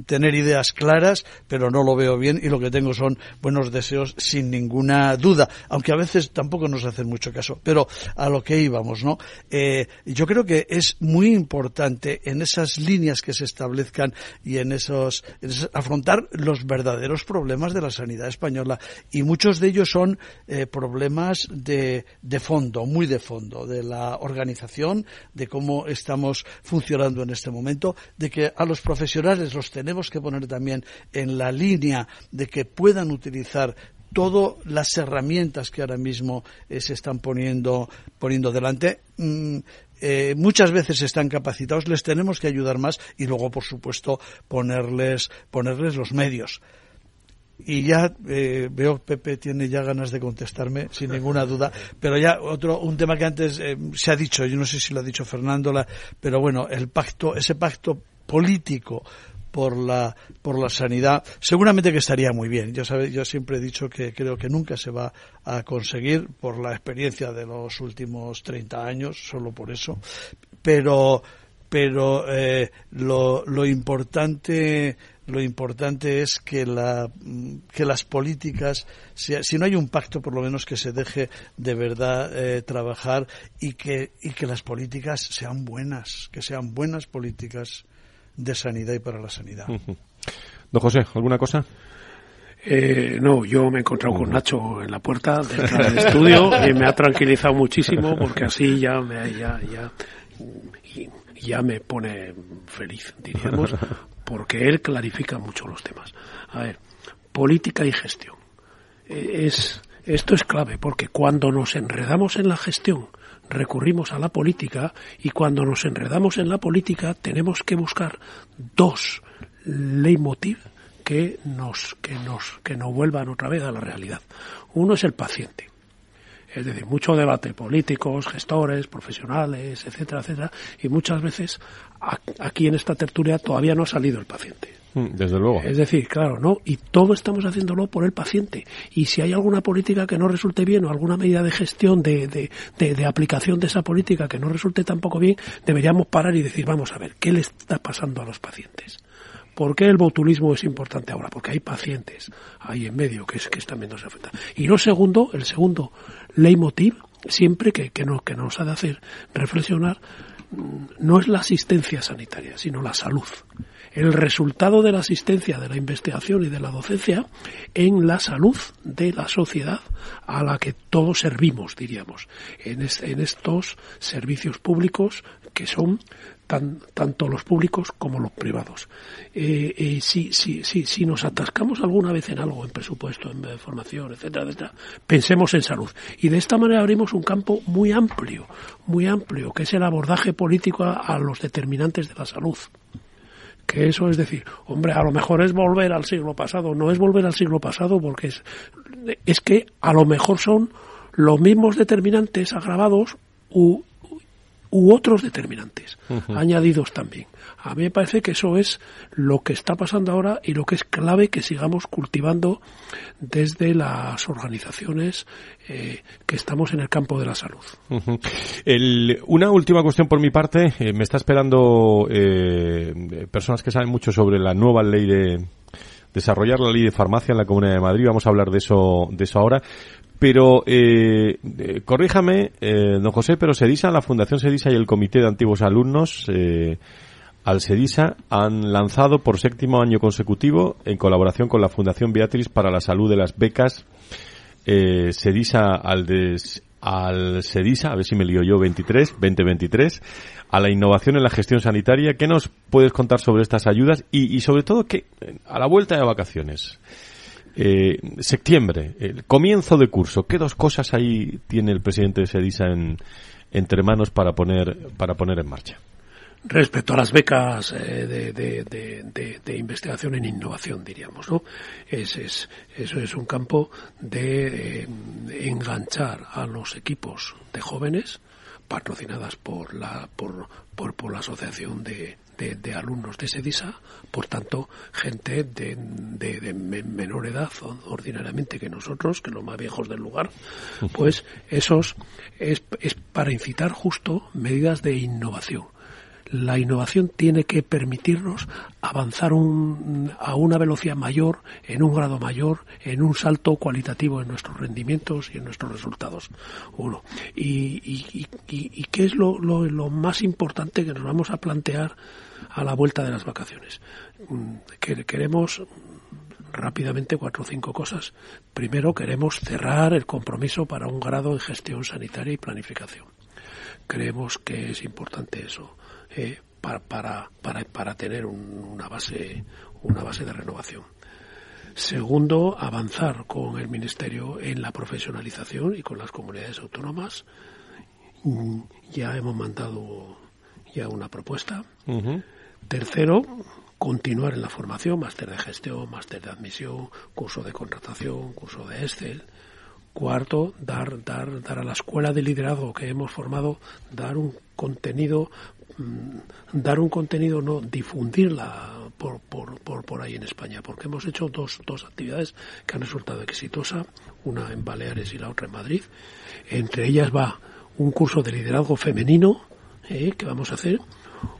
tener ideas claras, pero no lo veo bien y lo que tengo son buenos deseos sin ninguna duda, aunque a veces tampoco nos hacen mucho caso. Pero a lo que íbamos, ¿no? Eh, yo creo que es muy importante en esas líneas que se establezcan y en esos, afrontar los verdaderos problemas de la sanidad española y muchos de ellos son eh, problemas de, de fondo, muy de fondo, de la organización, de cómo estamos funcionando en este momento, de que a los profesionales los tenemos que poner también en la línea de que puedan utilizar todas las herramientas que ahora mismo eh, se están poniendo, poniendo delante. Mm, eh, muchas veces están capacitados, les tenemos que ayudar más y luego, por supuesto, ponerles, ponerles los medios. Y ya eh, veo Pepe tiene ya ganas de contestarme sin ninguna duda, pero ya otro un tema que antes eh, se ha dicho, yo no sé si lo ha dicho Fernando, pero bueno, el pacto, ese pacto político por la por la sanidad seguramente que estaría muy bien. Yo sabe, yo siempre he dicho que creo que nunca se va a conseguir por la experiencia de los últimos 30 años solo por eso. Pero pero eh, lo, lo importante lo importante es que, la, que las políticas, si, si, no hay un pacto, por lo menos que se deje de verdad eh, trabajar y que, y que las políticas sean buenas, que sean buenas políticas de sanidad y para la sanidad. Don José, ¿alguna cosa? Eh, no, yo me he encontrado con Nacho en la puerta del estudio y me ha tranquilizado muchísimo porque así ya me, ya, ya, ya me pone feliz, diríamos, porque él clarifica mucho los temas. A ver, política y gestión. Eh, es, esto es clave porque cuando nos enredamos en la gestión, recurrimos a la política y cuando nos enredamos en la política tenemos que buscar dos leitmotiv que nos, que nos, que nos vuelvan otra vez a la realidad. Uno es el paciente. Es decir, mucho debate, políticos, gestores, profesionales, etcétera, etcétera, y muchas veces aquí en esta tertulia todavía no ha salido el paciente. Mm, desde luego. Es decir, claro, ¿no? Y todo estamos haciéndolo por el paciente. Y si hay alguna política que no resulte bien o alguna medida de gestión, de, de, de, aplicación de esa política que no resulte tampoco bien, deberíamos parar y decir, vamos a ver, ¿qué le está pasando a los pacientes? ¿Por qué el botulismo es importante ahora? Porque hay pacientes ahí en medio que, es, que están viendo esa afecta. Y lo segundo, el segundo leitmotiv, siempre que, que, nos, que nos ha de hacer reflexionar, mm, no es la asistencia sanitaria, sino la salud el resultado de la asistencia, de la investigación y de la docencia en la salud de la sociedad a la que todos servimos, diríamos, en, estos servicios públicos que son tanto los públicos como los privados. Eh, eh, si, si, si, si, nos atascamos alguna vez en algo, en presupuesto, en formación, etcétera, etcétera, pensemos en salud. Y de esta manera abrimos un campo muy amplio, muy amplio, que es el abordaje político a los determinantes de la salud que eso es decir, hombre, a lo mejor es volver al siglo pasado, no es volver al siglo pasado porque es, es que a lo mejor son los mismos determinantes agravados u, u otros determinantes añadidos también. A mí me parece que eso es lo que está pasando ahora y lo que es clave que sigamos cultivando desde las organizaciones eh, que estamos en el campo de la salud. una última cuestión por mi parte. Eh, me está esperando eh, personas que saben mucho sobre la nueva ley de desarrollar la ley de farmacia en la Comunidad de Madrid. Vamos a hablar de eso, de eso ahora. Pero eh, corríjame, don José, pero Sedisa, la Fundación Sedisa y el Comité de Antiguos Alumnos eh, al SEDISA han lanzado por séptimo año consecutivo, en colaboración con la Fundación Beatriz para la Salud de las Becas, eh, SEDISA al, al SEDISA, a ver si me lío yo, 23, 2023, a la innovación en la gestión sanitaria. ¿Qué nos puedes contar sobre estas ayudas y, sobre todo que a la vuelta de vacaciones? Eh, septiembre, el comienzo de curso. ¿Qué dos cosas ahí tiene el presidente de SEDISA en, entre manos para poner, para poner en marcha? respecto a las becas eh, de, de, de, investigación en innovación, diríamos, ¿no? Es, es, eso es un campo de eh, enganchar a los equipos de jóvenes patrocinadas por la por, por, por la asociación de, de, alumnos de SEDISA, por tanto, gente de, de, menor edad ordinariamente que nosotros, que los más viejos del lugar, pues esos es, es para incitar justo medidas de innovación la innovación tiene que permitirnos avanzar a una velocidad mayor, en un grado mayor, en un salto cualitativo en nuestros rendimientos y en nuestros resultados. Uno. Y, qué es lo, más importante que nos vamos a plantear a la vuelta de las vacaciones? Mm, que queremos rápidamente cuatro o cinco cosas. Primero, queremos cerrar el compromiso para un grado en gestión sanitaria y planificación. Creemos que es importante eso. Eh, para, para, para, para, tener una base una base de renovación. Segundo, avanzar con el Ministerio en la profesionalización y con las comunidades autónomas. Mm, ya hemos mandado ya una propuesta. Tercero, continuar en la formación, máster de gestión, máster de admisión, curso de contratación, curso de Excel. Cuarto, dar, dar, dar a la escuela de liderazgo que hemos formado, dar un contenido, mm, dar un contenido, no, difundirla por, por, por, por ahí en España, porque hemos hecho dos, dos actividades que han resultado exitosas, una en Baleares y la otra en Madrid. Entre ellas va un curso de liderazgo femenino eh, que vamos a hacer,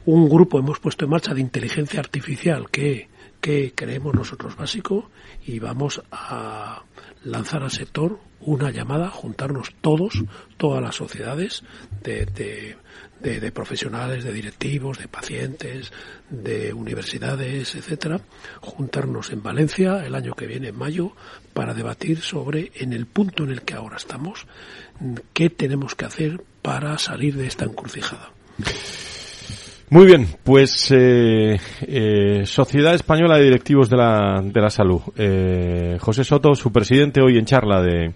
un grupo hemos puesto en marcha de inteligencia artificial que, que creemos nosotros básico y vamos a lanzar al sector una llamada, juntarnos todos, todas las sociedades de, de, de, profesionales, de directivos, de pacientes, de universidades, etcétera, juntarnos en Valencia el año que viene, en mayo, para debatir sobre, en el punto en el que ahora estamos, qué tenemos que hacer para salir de esta encrucijada. Muy bien, pues eh, eh, Sociedad Española de Directivos de la, de la Salud. Eh, José Soto, su presidente, hoy en charla de,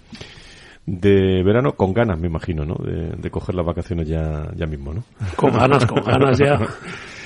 de verano, con ganas, me imagino, ¿no? De, de coger las vacaciones ya, ya mismo, ¿no? Con ganas, con ganas ya.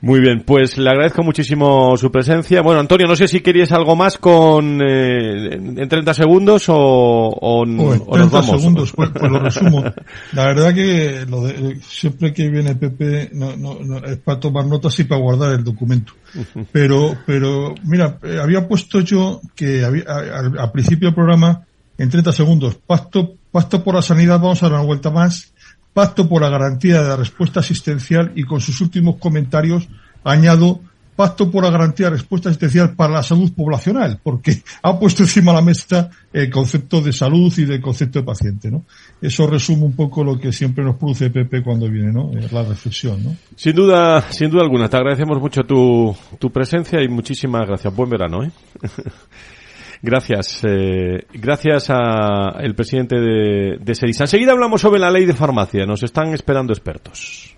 Muy bien, pues le agradezco muchísimo su presencia. Bueno, Antonio, no sé si querías algo más con eh, en 30 segundos o, o, o nos vamos. segundos, pues, pues, lo resumo. La verdad que lo de, siempre que viene Pepe no, no, no, es para tomar notas y para guardar el documento. Pero, pero mira, eh, había puesto yo que había, al principio del programa, en 30 segundos, pacto, pacto por la sanidad, vamos a dar una vuelta más pacto por la garantía de la respuesta asistencial y con sus últimos comentarios añado pacto por la garantía de respuesta asistencial para la salud poblacional, porque ha puesto encima de la mesa el concepto de salud y del concepto de paciente, ¿no? Eso resume un poco lo que siempre nos produce Pepe cuando viene, ¿no? La reflexión, ¿no? Sin duda, sin duda alguna. Te agradecemos mucho tu, tu presencia y muchísimas gracias. Buen verano, ¿eh? Gracias. Eh, gracias a el presidente de, de. Enseguida hablamos sobre la ley de farmacia. Nos están esperando expertos.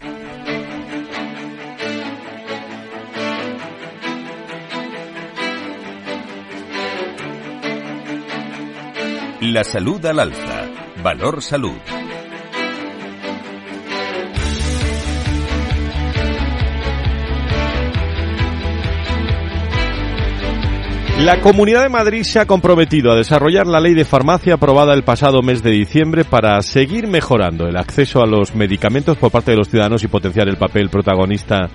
La salud al alza. Valor salud. La Comunidad de Madrid se ha comprometido a desarrollar la ley de farmacia aprobada el pasado mes de diciembre para seguir mejorando el acceso a los medicamentos por parte de los ciudadanos y potenciar el papel protagonista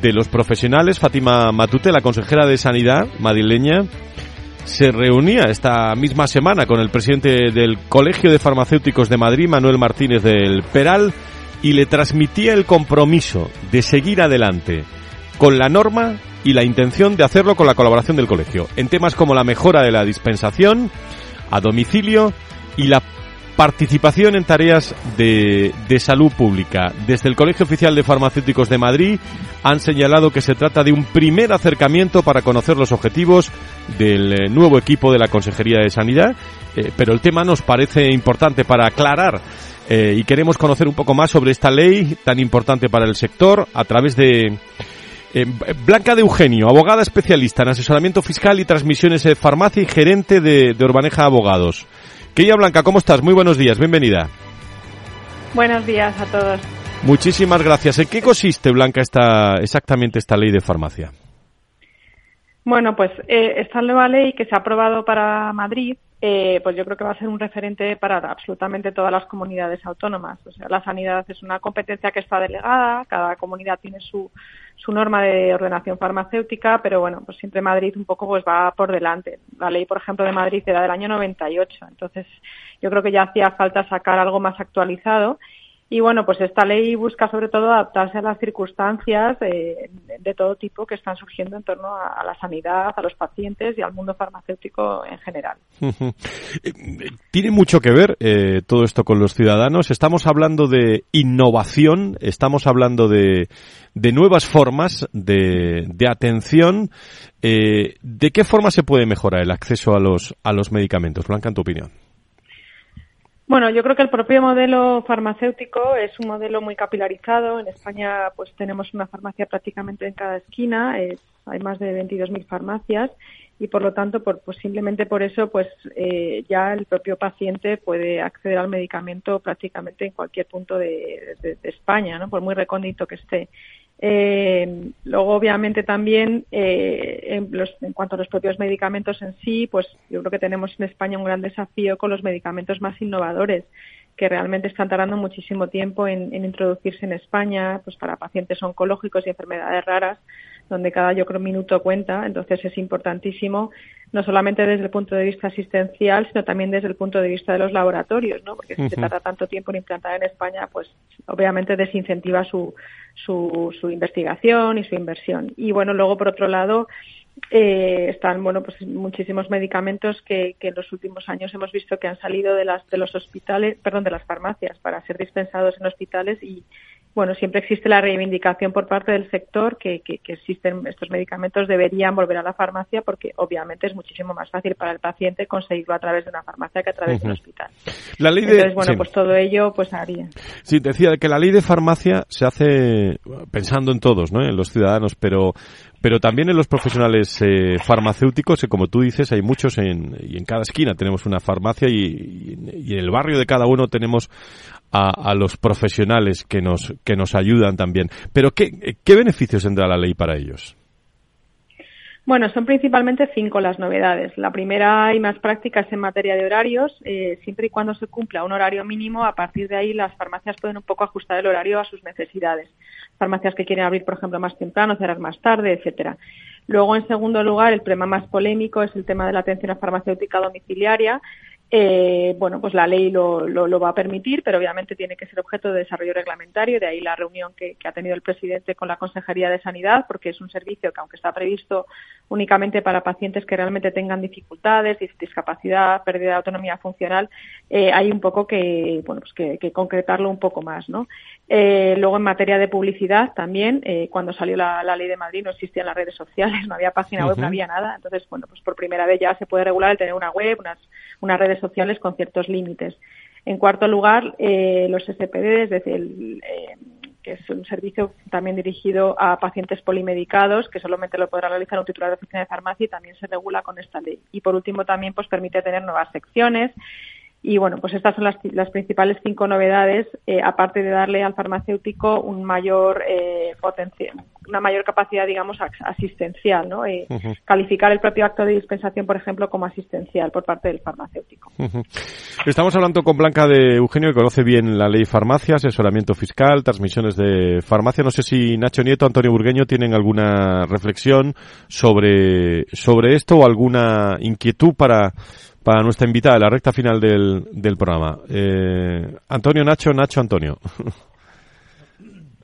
de los profesionales. Fátima Matute, la consejera de Sanidad madrileña, se reunía esta misma semana con el presidente del Colegio de Farmacéuticos de Madrid, Manuel Martínez del Peral, y le transmitía el compromiso de seguir adelante con la norma y la intención de hacerlo con la colaboración del colegio, en temas como la mejora de la dispensación a domicilio y la participación en tareas de, de, salud pública. Desde el Colegio Oficial de Farmacéuticos de Madrid han señalado que se trata de un primer acercamiento para conocer los objetivos del eh, nuevo equipo de la Consejería de Sanidad, eh, pero el tema nos parece importante para aclarar eh, y queremos conocer un poco más sobre esta ley tan importante para el sector a través de eh, Blanca de Eugenio, abogada especialista en asesoramiento fiscal y transmisiones de farmacia y gerente de, de Urbaneja Abogados. Querida Blanca, ¿cómo estás? Muy buenos días, bienvenida. Buenos días a todos. Muchísimas gracias. ¿En qué consiste, Blanca, esta, exactamente esta ley de farmacia? Bueno, pues eh, esta nueva ley que se ha aprobado para Madrid, eh, pues yo creo que va a ser un referente para absolutamente todas las comunidades autónomas. O sea, la sanidad es una competencia que está delegada, cada comunidad tiene su, su norma de ordenación farmacéutica, pero bueno, pues siempre Madrid un poco pues va por delante. La ley, por ejemplo, de Madrid era del año 98, entonces yo creo que ya hacía falta sacar algo más actualizado y bueno, pues esta ley busca sobre todo adaptarse a las circunstancias eh, de todo tipo que están surgiendo en torno a, la sanidad, a los pacientes y al mundo farmacéutico en general. Tiene mucho que ver eh, todo esto con los ciudadanos. Estamos hablando de innovación, estamos hablando de, de nuevas formas de, de atención. Eh, ¿De qué forma se puede mejorar el acceso a los, a los medicamentos? Blanca, en tu opinión. Bueno, yo creo que el propio modelo farmacéutico es un modelo muy capilarizado. En España, pues tenemos una farmacia prácticamente en cada esquina. Es, hay más de 22.000 farmacias y, por lo tanto, por, pues simplemente por eso, pues eh, ya el propio paciente puede acceder al medicamento prácticamente en cualquier punto de, de España, ¿no? Por muy recóndito que esté. Eh, luego, obviamente, también eh, en, los, en, cuanto a los propios medicamentos en sí, pues yo creo que tenemos en España un gran desafío con los medicamentos más innovadores que realmente están tardando muchísimo tiempo en, en, introducirse en España, pues para pacientes oncológicos y enfermedades raras, donde cada yo creo minuto cuenta. Entonces es importantísimo no solamente desde el punto de vista asistencial, sino también desde el punto de vista de los laboratorios, ¿no? Porque si uh -huh. se tarda tanto tiempo en implantar en España, pues obviamente desincentiva su, su, su investigación y su inversión. Y bueno, luego por otro lado, eh, están bueno pues muchísimos medicamentos que, que, en los últimos años hemos visto que han salido de las de los hospitales perdón de las farmacias para ser dispensados en hospitales y bueno siempre existe la reivindicación por parte del sector que, que, que existen estos medicamentos deberían volver a la farmacia porque obviamente es muchísimo más fácil para el paciente conseguirlo a través de una farmacia que a través uh -huh. de un hospital la ley de... entonces bueno sí. pues todo ello pues haría sí decía que la ley de farmacia se hace pensando en todos no en los ciudadanos pero pero también en los profesionales eh, farmacéuticos, que como tú dices, hay muchos en, y en cada esquina tenemos una farmacia y, y en el barrio de cada uno tenemos a, a, los profesionales que nos, que nos ayudan también. Pero ¿qué, ¿qué beneficios tendrá la ley para ellos? Bueno, son principalmente cinco las novedades. La primera y más práctica es en materia de horarios. Eh, siempre y cuando se cumpla un horario mínimo, a partir de ahí las farmacias pueden un poco ajustar el horario a sus necesidades. Farmacias que quieren abrir, por ejemplo, más temprano, cerrar más tarde, etcétera. Luego, en segundo lugar, el problema más polémico es el tema de la atención a farmacéutica domiciliaria eh, bueno, pues la ley lo, lo, lo, va a permitir, pero obviamente tiene que ser objeto de desarrollo reglamentario, de ahí la reunión que, que, ha tenido el presidente con la Consejería de Sanidad, porque es un servicio que, aunque está previsto únicamente para pacientes que realmente tengan dificultades, discapacidad, pérdida de autonomía funcional, eh, hay un poco que, bueno, pues que, que, concretarlo un poco más, ¿no? Eh, luego, en materia de publicidad, también, eh, cuando salió la, la, ley de Madrid no existían las redes sociales, no había página web, uh -huh. no había nada, entonces, bueno, pues por primera vez ya se puede regular el tener una web, unas, unas redes sociales con ciertos límites. En cuarto lugar, eh, los SPD, es decir, el, eh, que es un servicio también dirigido a pacientes polimedicados, que solamente lo podrá realizar un titular de oficina de farmacia y también se regula con esta ley. Y por último, también pues permite tener nuevas secciones y bueno, pues estas son las, las principales cinco novedades, eh, aparte de darle al farmacéutico un mayor eh, potencial, una mayor capacidad, digamos, asistencial, ¿no? Eh, uh -huh. Calificar el propio acto de dispensación, por ejemplo, como asistencial por parte del farmacéutico. Uh -huh. Estamos hablando con Blanca de Eugenio, que conoce bien la ley farmacia, asesoramiento fiscal, transmisiones de farmacia. No sé si Nacho Nieto, Antonio Burgueño tienen alguna reflexión sobre, sobre esto o alguna inquietud para para nuestra invitada, la recta final del, del programa. Eh, Antonio, Nacho, Nacho, Antonio.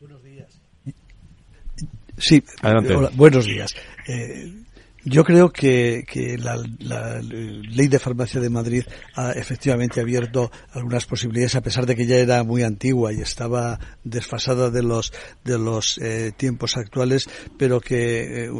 Buenos días. Sí, Adelante. Hola, buenos días. Eh, yo creo que, que la, la, ley de farmacia de Madrid ha efectivamente abierto algunas posibilidades, a pesar de que ya era muy antigua y estaba desfasada de los, de los eh, tiempos actuales, pero que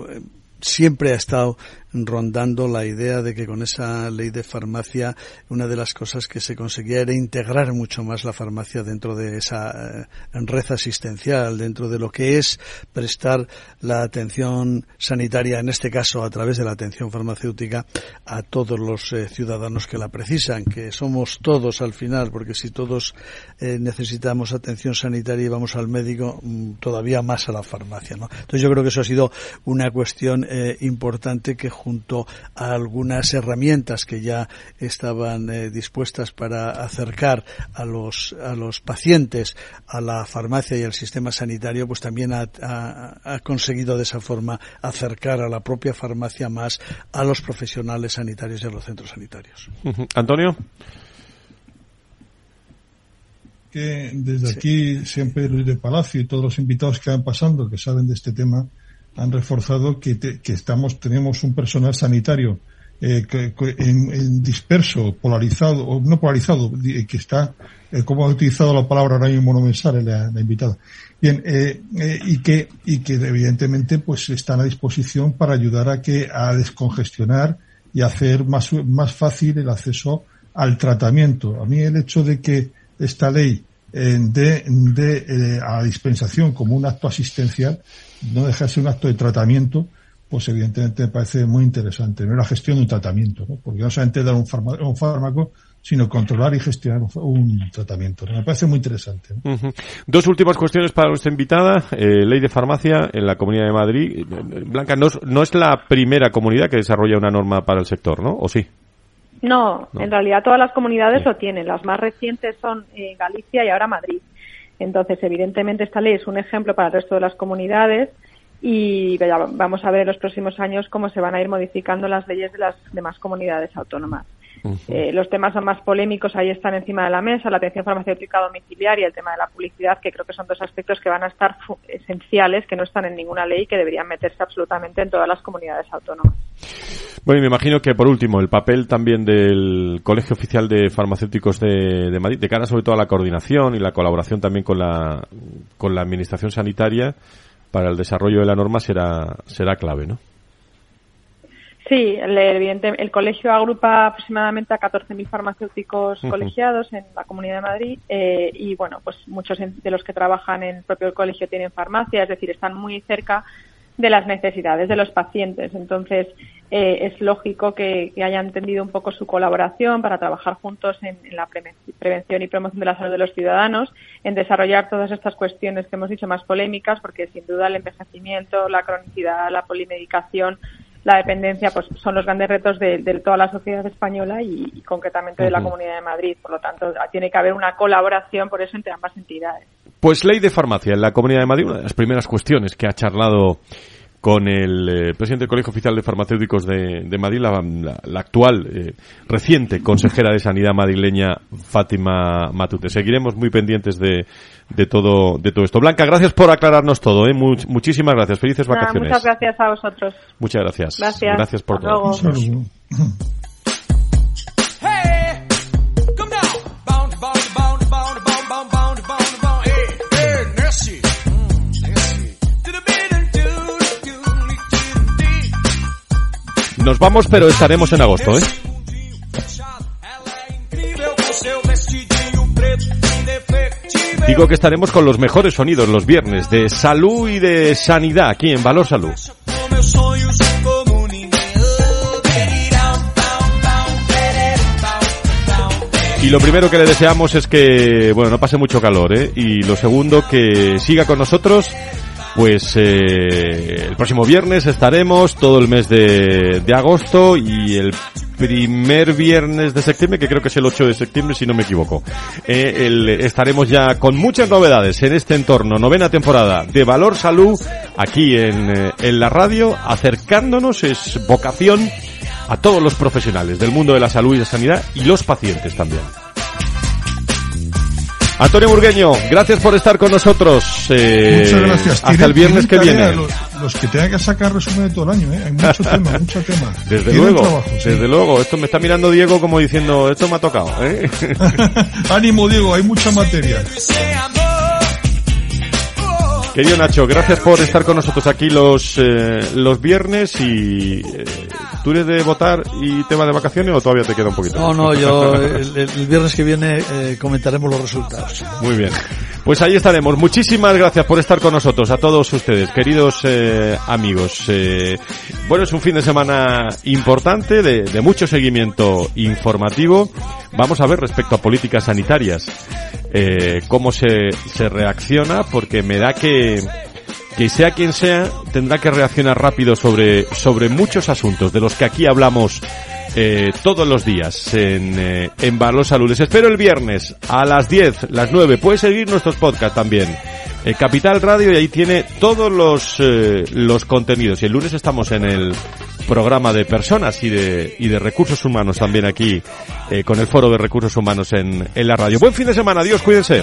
siempre ha estado rondando la idea de que con esa ley de farmacia una de las cosas que se conseguía era integrar mucho más la farmacia dentro de esa eh, red asistencial, dentro de lo que es prestar la atención sanitaria, en este caso a través de la atención farmacéutica, a todos los eh, ciudadanos que la precisan, que somos todos al final, porque si todos eh, necesitamos atención sanitaria y vamos al médico, mm, todavía más a la farmacia. ¿no? Entonces yo creo que eso ha sido una cuestión importante que junto a algunas herramientas que ya estaban eh, dispuestas para acercar a los, a los pacientes a la farmacia y al sistema sanitario, pues también ha, ha, ha conseguido de esa forma acercar a la propia farmacia más a los profesionales sanitarios y a los centros sanitarios. Antonio que desde sí. aquí siempre Luis de Palacio y todos los invitados que van pasando que saben de este tema han reforzado que, que estamos tenemos un personal sanitario eh, que, en, en, disperso, polarizado, o no polarizado, que está, eh, como ha utilizado la palabra ahora mismo no me la invitada. Bien, eh, eh, y que, y que evidentemente pues están a disposición para ayudar a que, a descongestionar y hacer más, más fácil el acceso al tratamiento. A mí el hecho de que esta ley eh, dé de, eh, a dispensación como un acto asistencial, no deja de ser un acto de tratamiento, pues evidentemente me parece muy interesante. No la gestión de un tratamiento, ¿no? porque no solamente dar un, un fármaco, sino controlar y gestionar un, tratamiento. Me parece muy interesante. Dos últimas cuestiones para nuestra invitada. Eh, ley de farmacia en la Comunidad de Madrid. Blanca, no, no es la primera comunidad que desarrolla una norma para el sector, ¿no? ¿O sí? No, en realidad todas las comunidades lo tienen. Las más recientes son eh, Galicia y ahora Madrid. Entonces, evidentemente, esta ley es un ejemplo para el resto de las comunidades y vamos a ver en los próximos años cómo se van a ir modificando las leyes de las demás comunidades autónomas. Eh, los temas son más polémicos, ahí están encima de la mesa, la atención farmacéutica domiciliaria y el tema de la publicidad, que creo que son dos aspectos que van a estar esenciales, que no están en ninguna ley y que deberían meterse absolutamente en todas las comunidades autónomas. Bueno, y me imagino que por último, el papel también del Colegio Oficial de Farmacéuticos de, Madrid, de cara sobre todo a la coordinación y la colaboración también con la, con la Administración Sanitaria para el desarrollo de la norma será, será clave, ¿no? Sí, el, el colegio agrupa aproximadamente a 14.000 farmacéuticos colegiados en la Comunidad de Madrid eh, y, bueno, pues muchos de los que trabajan en el propio colegio tienen farmacia, es decir, están muy cerca de las necesidades de los pacientes. Entonces, eh, es lógico que, hayan entendido un poco su colaboración para trabajar juntos en, en, la prevención y promoción de la salud de los ciudadanos, en desarrollar todas estas cuestiones que hemos dicho más polémicas, porque sin duda el envejecimiento, la cronicidad, la polimedicación, la dependencia pues son los grandes retos de, toda la sociedad española y, concretamente de la Comunidad de Madrid. Por lo tanto, tiene que haber una colaboración por eso entre ambas entidades. Pues ley de farmacia en la Comunidad de Madrid, una de las primeras cuestiones que ha charlado con el eh, presidente del Colegio Oficial de Farmacéuticos de, Madrid, la, actual eh, reciente consejera de Sanidad madrileña, Fátima Matute. Seguiremos muy pendientes de, de todo de todo esto. Blanca, gracias por aclararnos todo. ¿eh? muchísimas gracias. Felices vacaciones. muchas gracias a vosotros. Muchas gracias. Gracias. Gracias por todo. Nos vamos, pero estaremos en agosto, ¿eh? Digo que estaremos con los mejores sonidos los viernes de salud y de sanidad aquí en Valor Salud. Y lo primero que le deseamos es que, bueno, no pase mucho calor, ¿eh? Y lo segundo, que siga con nosotros pues eh, el próximo viernes estaremos todo el mes de, de, agosto y el primer viernes de septiembre, que creo que es el 8 de septiembre si no me equivoco. Eh, estaremos ya con muchas novedades en este entorno, novena temporada de Valor Salud, aquí en, eh, en la radio, acercándonos, es vocación a todos los profesionales del mundo de la salud y la sanidad y los pacientes también. Antonio Burgueño, gracias por estar con nosotros. Eh, Muchas gracias. Hasta el viernes que viene. Los, que tengan que sacar resumen de todo el año, ¿eh? Hay mucho tema, mucho tema. Desde luego, desde luego. Esto me está mirando Diego como diciendo, esto me ha tocado, ¿eh? Ánimo, Diego, hay mucha materia. Querido Nacho, gracias por estar con nosotros aquí los, eh, los viernes y eh, ¿tú eres de votar y tema de vacaciones o todavía te queda un poquito? No, no, yo el, viernes que viene eh, comentaremos los resultados. Muy bien. Pues ahí estaremos. Muchísimas gracias por estar con nosotros, a todos ustedes, queridos amigos. bueno, es un fin de semana importante, de, de mucho seguimiento informativo. Vamos a ver respecto a políticas sanitarias eh, cómo se, se reacciona, porque me da que, que sea quien sea, tendrá que reaccionar rápido sobre, sobre muchos asuntos de los que aquí hablamos eh, todos los días en, eh, en Valor Salud. Les espero el viernes a las 10, las 9. Puede seguir nuestros podcasts también. Eh, Capital Radio y ahí tiene todos los, eh, los contenidos. Y el lunes estamos en el programa de personas y de, y de recursos humanos también aquí eh, con el foro de recursos humanos en, en la radio. Buen fin de semana, adiós, cuídense.